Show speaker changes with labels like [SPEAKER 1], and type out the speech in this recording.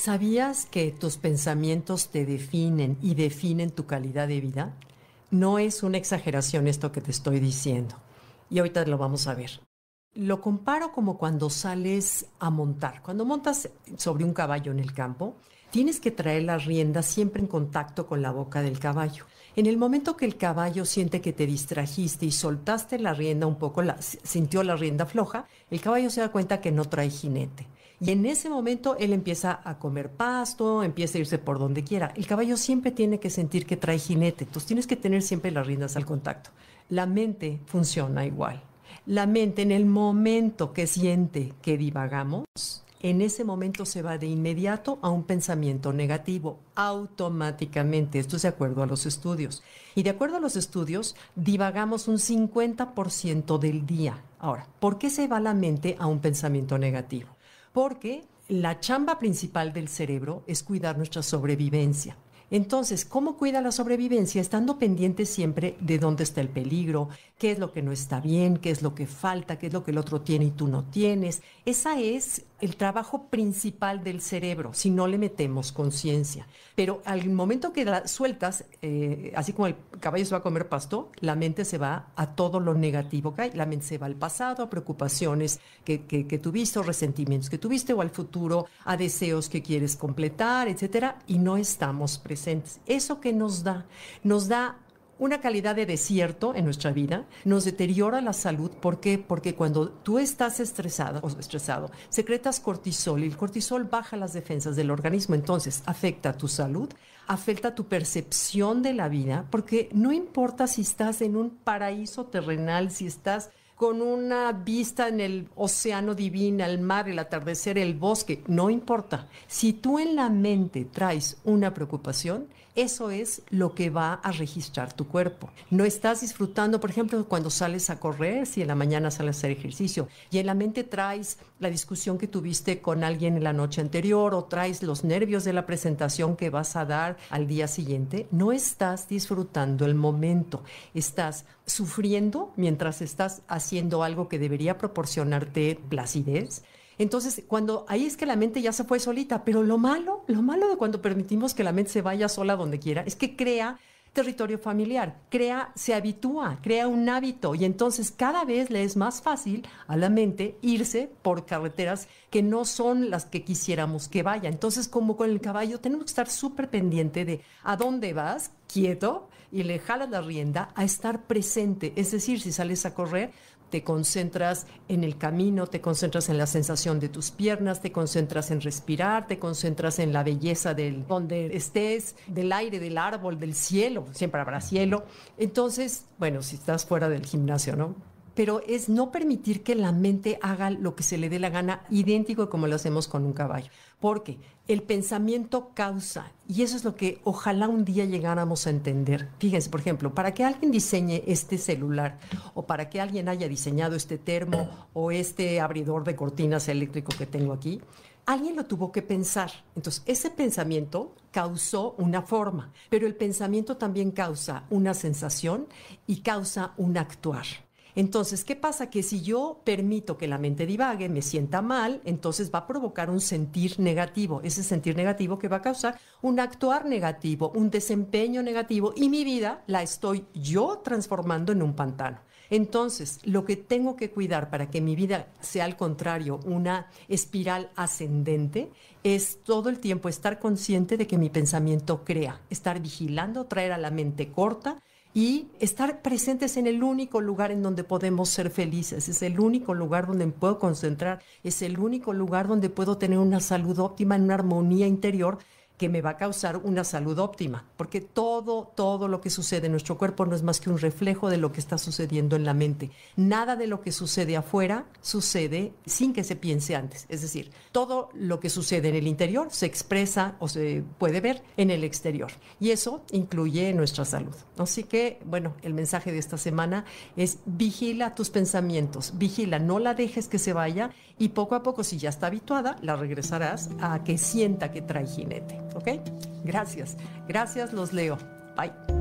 [SPEAKER 1] ¿Sabías que tus pensamientos te definen y definen tu calidad de vida? No es una exageración esto que te estoy diciendo. Y ahorita lo vamos a ver. Lo comparo como cuando sales a montar. Cuando montas sobre un caballo en el campo, tienes que traer la rienda siempre en contacto con la boca del caballo. En el momento que el caballo siente que te distrajiste y soltaste la rienda un poco, sintió la rienda floja, el caballo se da cuenta que no trae jinete. Y en ese momento él empieza a comer pasto, empieza a irse por donde quiera. El caballo siempre tiene que sentir que trae jinete, entonces tienes que tener siempre las riendas al contacto. La mente funciona igual. La mente en el momento que siente que divagamos, en ese momento se va de inmediato a un pensamiento negativo, automáticamente. Esto es de acuerdo a los estudios. Y de acuerdo a los estudios, divagamos un 50% del día. Ahora, ¿por qué se va la mente a un pensamiento negativo? Porque la chamba principal del cerebro es cuidar nuestra sobrevivencia. Entonces, ¿cómo cuida la sobrevivencia? Estando pendiente siempre de dónde está el peligro, qué es lo que no está bien, qué es lo que falta, qué es lo que el otro tiene y tú no tienes. Esa es el trabajo principal del cerebro, si no le metemos conciencia. Pero al momento que la sueltas, eh, así como el caballo se va a comer pasto, la mente se va a todo lo negativo que hay. La mente se va al pasado, a preocupaciones que, tuviste, resentimientos que tuviste, o al futuro, a deseos que quieres completar, etcétera, y no estamos presentes. ¿Eso que nos da? Nos da una calidad de desierto en nuestra vida, nos deteriora la salud. ¿Por qué? Porque cuando tú estás estresado o estresado, secretas cortisol y el cortisol baja las defensas del organismo, entonces afecta tu salud, afecta tu percepción de la vida, porque no importa si estás en un paraíso terrenal, si estás con una vista en el océano divino, el mar, el atardecer, el bosque, no importa. Si tú en la mente traes una preocupación, eso es lo que va a registrar tu cuerpo. No estás disfrutando, por ejemplo, cuando sales a correr, si en la mañana sales a hacer ejercicio y en la mente traes la discusión que tuviste con alguien en la noche anterior o traes los nervios de la presentación que vas a dar al día siguiente, no estás disfrutando el momento. Estás sufriendo mientras estás haciendo algo que debería proporcionarte placidez. Entonces, cuando ahí es que la mente ya se fue solita, pero lo malo, lo malo de cuando permitimos que la mente se vaya sola donde quiera, es que crea territorio familiar, crea, se habitúa, crea un hábito y entonces cada vez le es más fácil a la mente irse por carreteras que no son las que quisiéramos que vaya. Entonces, como con el caballo, tenemos que estar súper pendiente de a dónde vas, quieto, y le jalas la rienda a estar presente. Es decir, si sales a correr, te concentras en el camino, te concentras en la sensación de tus piernas, te concentras en respirar, te concentras en la belleza del donde estés, del aire, del árbol, del cielo, siempre habrá cielo. Entonces, bueno, si estás fuera del gimnasio, ¿no? Pero es no permitir que la mente haga lo que se le dé la gana, idéntico como lo hacemos con un caballo. Porque el pensamiento causa, y eso es lo que ojalá un día llegáramos a entender. Fíjense, por ejemplo, para que alguien diseñe este celular, o para que alguien haya diseñado este termo, o este abridor de cortinas eléctrico que tengo aquí, alguien lo tuvo que pensar. Entonces, ese pensamiento causó una forma, pero el pensamiento también causa una sensación y causa un actuar. Entonces, ¿qué pasa? Que si yo permito que la mente divague, me sienta mal, entonces va a provocar un sentir negativo. Ese sentir negativo que va a causar un actuar negativo, un desempeño negativo y mi vida la estoy yo transformando en un pantano. Entonces, lo que tengo que cuidar para que mi vida sea al contrario una espiral ascendente es todo el tiempo estar consciente de que mi pensamiento crea, estar vigilando, traer a la mente corta y estar presentes en el único lugar en donde podemos ser felices. Es el único lugar donde me puedo concentrar, es el único lugar donde puedo tener una salud óptima, una armonía interior que me va a causar una salud óptima, porque todo, todo lo que sucede en nuestro cuerpo no es más que un reflejo de lo que está sucediendo en la mente. Nada de lo que sucede afuera sucede sin que se piense antes. Es decir, todo lo que sucede en el interior se expresa o se puede ver en el exterior. Y eso incluye nuestra salud. Así que, bueno, el mensaje de esta semana es vigila tus pensamientos, vigila, no la dejes que se vaya y poco a poco, si ya está habituada, la regresarás a que sienta que trae jinete. ¿Ok? Gracias. Gracias, los leo. Bye.